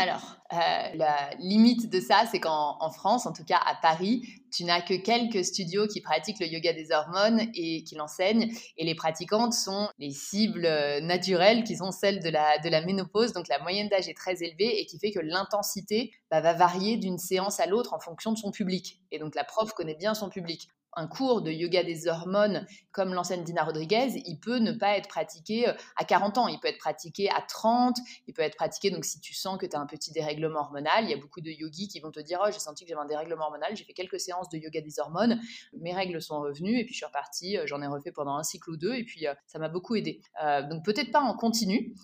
Alors, euh, la limite de ça, c'est qu'en France, en tout cas à Paris, tu n'as que quelques studios qui pratiquent le yoga des hormones et qui l'enseignent. Et les pratiquantes sont les cibles euh, naturelles qui sont celles de la, de la ménopause. Donc la moyenne d'âge est très élevée et qui fait que l'intensité bah, va varier d'une séance à l'autre en fonction de son public. Et donc la prof connaît bien son public un cours de yoga des hormones comme l'enseigne Dina Rodriguez, il peut ne pas être pratiqué euh, à 40 ans, il peut être pratiqué à 30, il peut être pratiqué, donc si tu sens que tu as un petit dérèglement hormonal, il y a beaucoup de yogis qui vont te dire, oh j'ai senti que j'avais un dérèglement hormonal, j'ai fait quelques séances de yoga des hormones, mes règles sont revenues, et puis je suis repartie, euh, j'en ai refait pendant un cycle ou deux, et puis euh, ça m'a beaucoup aidé. donc peut-être pas en continu,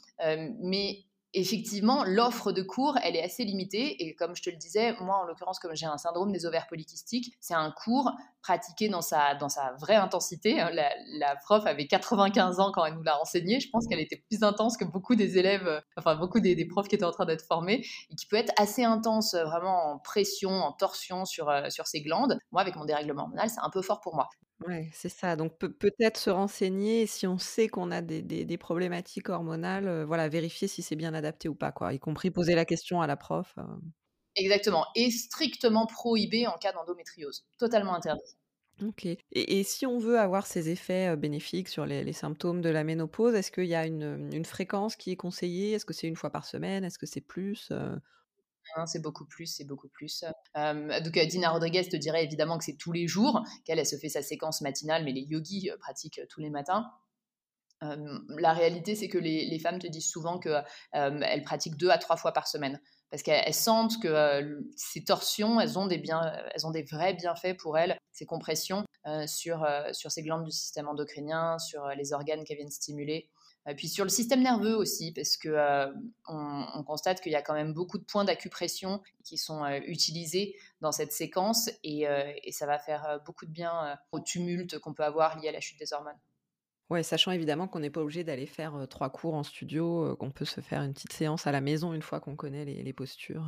mais effectivement, l'offre de cours, elle est assez limitée. Et comme je te le disais, moi, en l'occurrence, comme j'ai un syndrome des ovaires polykystiques, c'est un cours pratiqué dans sa, dans sa vraie intensité. Hein. La, prof avait 95 ans quand elle nous l'a enseigné. Je pense qu'elle était plus intense que beaucoup des élèves, enfin, beaucoup des, profs qui étaient en train d'être formés, et qui peut être assez intense, vraiment en pression, en torsion sur, euh, sur ses glandes. Moi, avec mon dérèglement hormonal, c'est un peu fort pour moi. Ouais, c'est ça. Donc peut-être se renseigner si on sait qu'on a des, problématiques hormonales, voilà, vérifier si c'est bien adapté ou pas, quoi. Y compris poser la question à la prof. Exactement. Et strictement prohibé en cas d'endométriose. Totalement interdit. Ok. Et, si on veut avoir ces effets bénéfiques sur les, symptômes de la ménopause, est-ce qu'il y a une, fréquence qui est conseillée? Est-ce que c'est une fois par semaine? Est-ce que c'est plus Hein, c'est beaucoup plus, c'est beaucoup plus. donc Dina Rodriguez te dirait évidemment que c'est tous les jours, qu'elle elle se fait sa séquence matinale, mais les yogis euh, pratiquent euh, tous les matins. la réalité, c'est que les, femmes te disent souvent qu'elles pratiquent deux à trois fois par semaine parce qu'elles sentent que ces torsions, elles ont, des elles ont des vrais bienfaits pour elles, ces compressions sur, sur ces glandes du système endocrinien, sur les organes qu'elles viennent stimuler. Et puis sur le système nerveux aussi, parce que euh, on, constate qu'il y a quand même beaucoup de points d'acupression qui sont euh, utilisés dans cette séquence et, euh, ça va faire beaucoup de bien au tumulte qu'on peut avoir lié à la chute des hormones. Ouais, sachant évidemment qu'on n'est pas obligé d'aller faire trois cours en studio, qu'on peut se faire une petite séance à la maison une fois qu'on connaît les postures.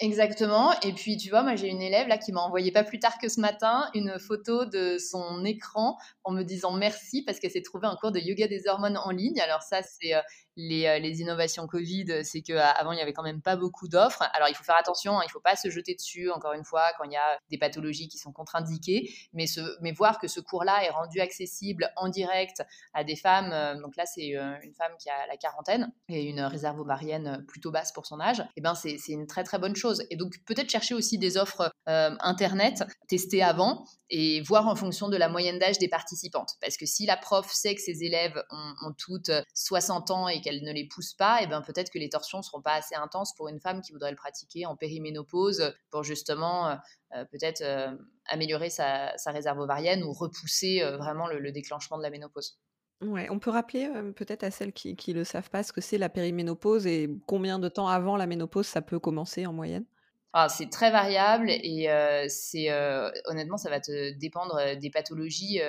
Exactement. Et puis, tu vois, moi, j'ai une élève là qui m'a envoyé pas plus tard que ce matin une photo de son écran en me disant merci parce qu'elle s'est trouvée un cours de yoga des hormones en ligne. Alors ça, c'est euh, les, euh, les, innovations Covid, c'est qu'avant, il y avait quand même pas beaucoup d'offres. Alors, il faut faire attention, hein, il faut pas se jeter dessus, encore une fois, quand il y a des pathologies qui sont contre-indiquées, mais, voir que ce cours-là est rendu accessible en direct à des femmes. Euh, donc là, c'est une femme qui a la quarantaine et une réserve ovarienne plutôt basse pour son âge. Et eh ben, c'est une très très bonne chose et donc peut-être chercher aussi des offres euh, Internet, tester avant et voir en fonction de la moyenne d'âge des participantes. Parce que si la prof sait que ses élèves ont, toutes 60 ans et qu'elle ne les pousse pas, et eh ben peut-être que les torsions ne seront pas assez intenses pour une femme qui voudrait le pratiquer en périménopause pour justement euh, euh, peut-être améliorer sa, réserve ovarienne ou repousser vraiment le déclenchement de la ménopause. Ouais, on peut rappeler, peut-être à celles qui ne le savent pas ce que c'est la périménopause et combien de temps avant la ménopause ça peut commencer en moyenne? Ah, c'est très variable et c'est honnêtement ça va te dépendre des pathologies.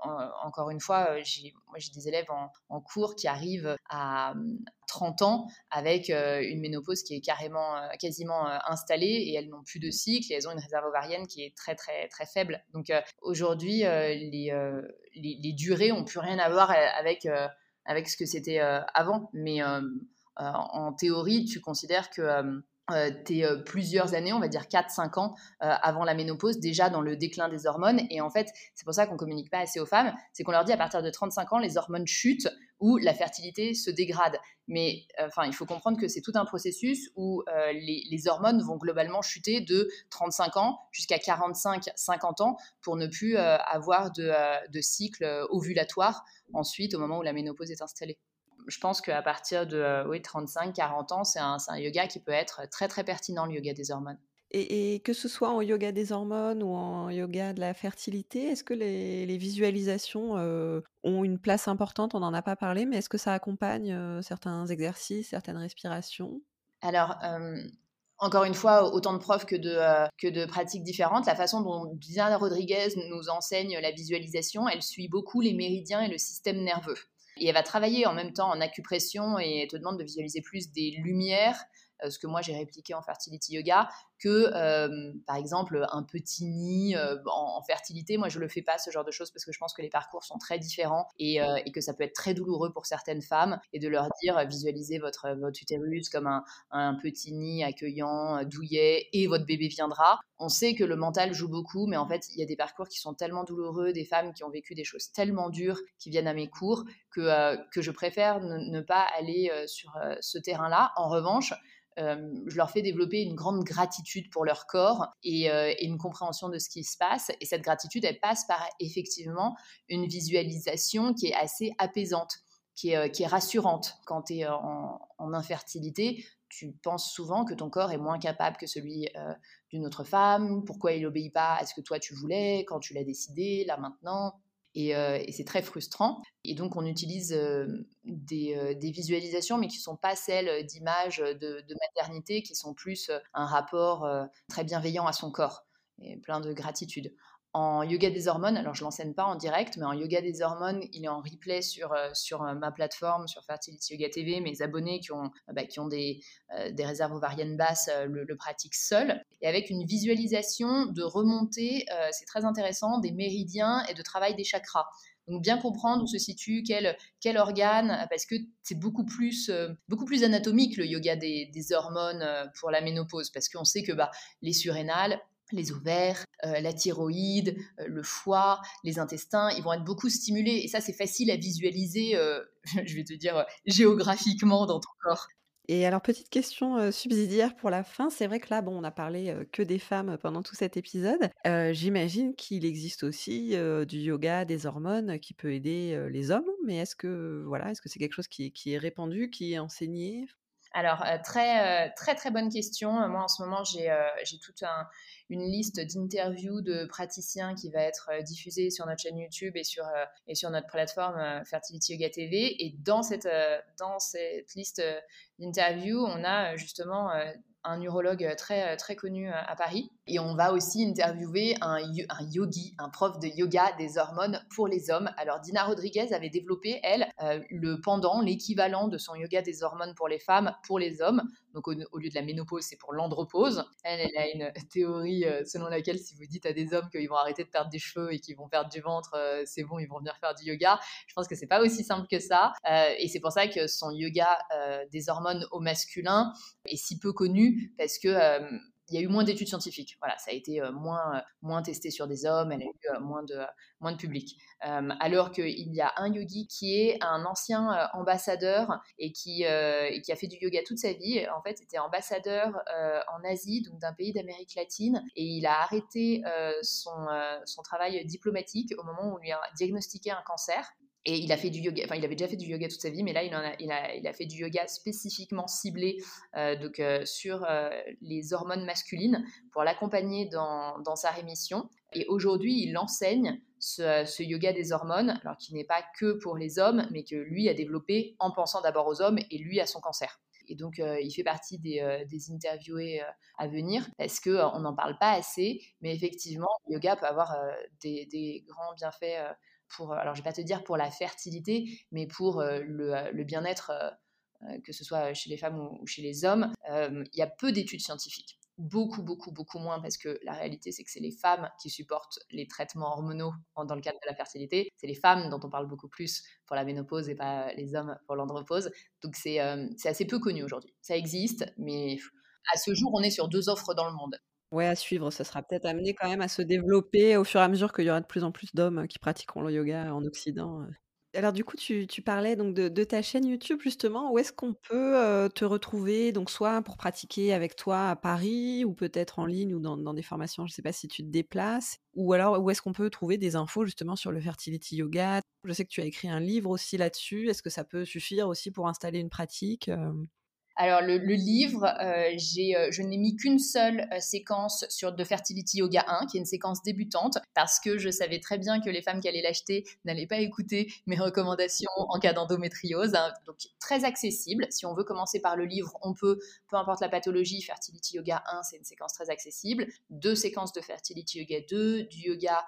encore une fois, j'ai moi j'ai des élèves en, cours qui arrivent à 30 mmh, ans avec une ménopause qui est carrément quasiment installée et elles n'ont plus de cycle et elles ont une réserve ovarienne qui est très très très faible. Donc aujourd'hui les, les, durées ont plus rien à voir avec avec ce que c'était avant, mais en théorie tu considères que euh, euh, plusieurs années, on va dire 4-5 ans euh, avant la ménopause, déjà dans le déclin des hormones. Et en fait, c'est pour ça qu'on communique pas assez aux femmes, c'est qu'on leur dit à partir de 35 ans, les hormones chutent ou la fertilité se dégrade. Mais enfin, il faut comprendre que c'est tout un processus où les, hormones vont globalement chuter de 35 ans jusqu'à 45-50 ans pour ne plus avoir de, de cycle ovulatoire ensuite au moment où la ménopause est installée je pense qu'à partir de euh, oui, 35-40 ans, c'est un, un, yoga qui peut être très très pertinent, le yoga des hormones. Et, que ce soit en yoga des hormones ou en yoga de la fertilité, est-ce que les, les visualisations euh, ont une place importante? On n'en a pas parlé, mais est-ce que ça accompagne euh, certains exercices, certaines respirations? Alors, encore une fois, autant de profs que de, que de pratiques différentes. La façon dont Diana Rodriguez nous enseigne la visualisation, elle suit beaucoup les méridiens et le système nerveux. Et elle va travailler en même temps en acupression et elle te demande de visualiser plus des lumières, ce que moi j'ai répliqué en fertility yoga, que euh, par exemple un petit nid euh, en, fertilité. Moi je le fais pas ce genre de choses parce que je pense que les parcours sont très différents et, que ça peut être très douloureux pour certaines femmes et de leur dire visualisez votre, votre utérus comme un, un petit nid accueillant, douillet et votre bébé viendra. On sait que le mental joue beaucoup, mais en fait il y a des parcours qui sont tellement douloureux, des femmes qui ont vécu des choses tellement dures qui viennent à mes cours que, que je préfère ne pas aller sur ce terrain-là. En revanche, je leur fais développer une grande gratitude pour leur corps et, une compréhension de ce qui se passe. Et cette gratitude, elle passe par effectivement une visualisation qui est assez apaisante, qui est, rassurante. Quand tu es en, infertilité, tu penses souvent que ton corps est moins capable que celui d'une autre femme, pourquoi il n'obéit pas à ce que toi tu voulais, quand tu l'as décidé, là maintenant? Euh, et, c'est très frustrant. Et donc, on utilise euh, euh, des, visualisations, mais qui ne sont pas celles d'images de, maternité, qui sont plus un rapport très bienveillant à son corps et plein de gratitude. En yoga des hormones, alors je l'enseigne pas en direct, mais en yoga des hormones, il est en replay sur, euh, sur euh, ma plateforme, sur Fertility Yoga TV. Mes abonnés qui ont, euh, bah, qui ont des, réserves ovariennes basses le, pratiquent seuls. Et avec une visualisation de remontée, c'est très intéressant, des méridiens et de travail des chakras. Donc bien comprendre où se situe quel, quel organe, parce que c'est beaucoup plus, beaucoup plus anatomique le yoga des, hormones pour la ménopause, parce qu'on sait que bah, les surrénales, les ovaires, euh, la thyroïde, euh, le foie, les intestins, ils vont être beaucoup stimulés. Et ça, c'est facile à visualiser, euh, je vais te dire, géographiquement dans ton corps. Et alors, petite question subsidiaire pour la fin. C'est vrai que là, bon, on n'a parlé que des femmes pendant tout cet épisode. J'imagine qu'il existe aussi du yoga, des hormones qui peut aider les hommes. Mais est-ce que voilà, est-ce que c'est quelque chose qui est répandu, qui est enseigné? Alors, très, très, très bonne question. Moi, en ce moment, j'ai toute une liste d'interviews de praticiens qui va être diffusée sur notre chaîne YouTube et sur, et notre plateforme Fertility Yoga TV. Et dans cette, dans cette liste d'interviews, on a justement un urologue très, très connu à Paris. Et on va aussi interviewer un, yogi, un prof de yoga des hormones pour les hommes. Alors Dina Rodriguez avait développé, elle, euh, le pendant, l'équivalent de son yoga des hormones pour les femmes, pour les hommes. Donc au, lieu de la ménopause, c'est pour l'andropause. Elle, elle a une théorie selon laquelle si vous dites à des hommes qu'ils vont arrêter de perdre des cheveux et qu'ils vont perdre du ventre, c'est bon, ils vont venir faire du yoga. Je pense que c'est pas aussi simple que ça. et c'est pour ça que son yoga des hormones au masculin est si peu connu parce que il y a eu moins d'études scientifiques. Voilà, ça a été moins, moins testé sur des hommes, elle a eu moins, de, moins de public. alors qu'il y a un yogi qui est un ancien ambassadeur et qui, qui a fait du yoga toute sa vie. En fait, était ambassadeur en Asie, donc d'un pays d'Amérique latine, et il a arrêté son, son travail diplomatique au moment où on lui a diagnostiqué un cancer. Et il a fait du yoga, enfin il avait déjà fait du yoga toute sa vie, mais là il, a, fait du yoga spécifiquement ciblé euh, donc, euh, sur euh, les hormones masculines pour l'accompagner dans, sa rémission. Et aujourd'hui il enseigne ce, yoga des hormones, alors qui n'est pas que pour les hommes, mais que lui a développé en pensant d'abord aux hommes et lui à son cancer. Et donc, il fait partie des, interviewés à venir parce qu'on n'en parle pas assez, mais effectivement, le yoga peut avoir des, grands bienfaits pour, alors je vais pas te dire pour la fertilité, mais pour euh, euh, le, bien-être, euh, que ce soit chez les femmes ou, chez les hommes, il y a peu d'études scientifiques beaucoup, beaucoup, beaucoup moins parce que la réalité, c'est que c'est les femmes qui supportent les traitements hormonaux dans le cadre de la fertilité. C'est les femmes dont on parle beaucoup plus pour la ménopause et pas les hommes pour l'andropause. Donc c'est assez peu connu aujourd'hui. Ça existe, mais à ce jour, on est sur deux offres dans le monde. Ouais, à suivre, ça sera peut-être amené quand même à se développer au fur et à mesure qu'il y aura de plus en plus d'hommes qui pratiqueront le yoga en Occident. Alors du coup, tu, parlais donc de, ta chaîne YouTube justement. Où est-ce qu'on peut te retrouver Donc soit pour pratiquer avec toi à Paris ou peut-être en ligne ou dans, des formations. Je ne sais pas si tu te déplaces. Ou alors où est-ce qu'on peut trouver des infos justement sur le fertility yoga? Je sais que tu as écrit un livre aussi là-dessus. Est-ce que ça peut suffire aussi pour installer une pratique alors le, livre, euh, euh, je n'ai mis qu'une seule euh, séquence sur de Fertility Yoga 1, qui est une séquence débutante, parce que je savais très bien que les femmes qui allaient l'acheter n'allaient pas écouter mes recommandations en cas d'endométriose. Hein. donc très accessible. Si on veut commencer par le livre, on peut, peu importe la pathologie, Fertility Yoga 1, c'est une séquence très accessible. Deux séquences de Fertility Yoga 2, du yoga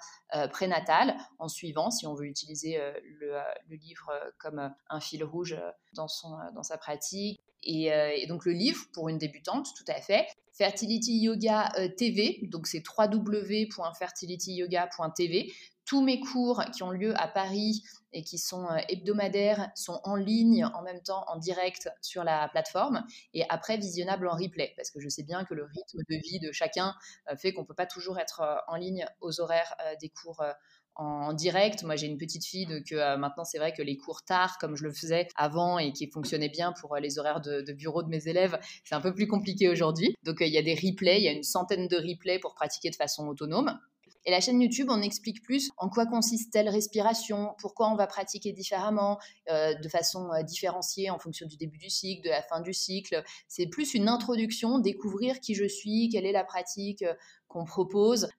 prénatal, en suivant, si on veut utiliser le, le, livre comme un fil rouge dans, son, dans sa pratique. Euh, et, donc le livre pour une débutante, tout à fait. Fertility Yoga euh, TV, donc c'est www.fertilityyoga.tv. Tous mes cours qui ont lieu à Paris et qui sont euh, hebdomadaires sont en ligne en même temps en direct sur la plateforme et après visionnables en replay parce que je sais bien que le rythme de vie de chacun fait qu'on ne peut pas toujours être en ligne aux horaires des cours en direct. Moi, j'ai une petite fille, donc euh, maintenant, c'est vrai que les cours tard, comme je le faisais avant et qui fonctionnait bien pour euh, les horaires de, bureau de mes élèves, c'est un peu plus compliqué aujourd'hui. Donc, euh, il y a des replays, il y a une centaine de replays pour pratiquer de façon autonome. Et la chaîne YouTube, on explique plus en quoi consiste telle respiration, pourquoi on va pratiquer différemment, de façon différenciée en fonction du début du cycle, de la fin du cycle. C'est plus une introduction, découvrir qui je suis, quelle est la pratique qu'on propose.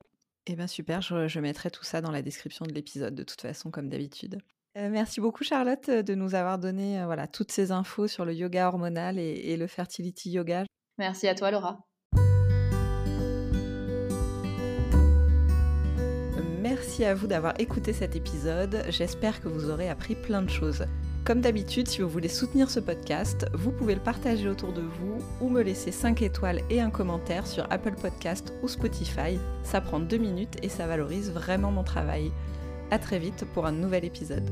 Eh bien super, je, mettrai tout ça dans la description de l'épisode de toute façon comme d'habitude. Euh, merci beaucoup Charlotte de nous avoir donné euh, voilà, toutes ces infos sur le yoga hormonal et, le fertility yoga. Merci à toi Laura. Merci à vous d'avoir écouté cet épisode. J'espère que vous aurez appris plein de choses. Comme d'habitude, si vous voulez soutenir ce podcast, vous pouvez le partager autour de vous ou me laisser 5 étoiles et un commentaire sur Apple Podcast ou Spotify. Ça prend 2 minutes et ça valorise vraiment mon travail. A très vite pour un nouvel épisode.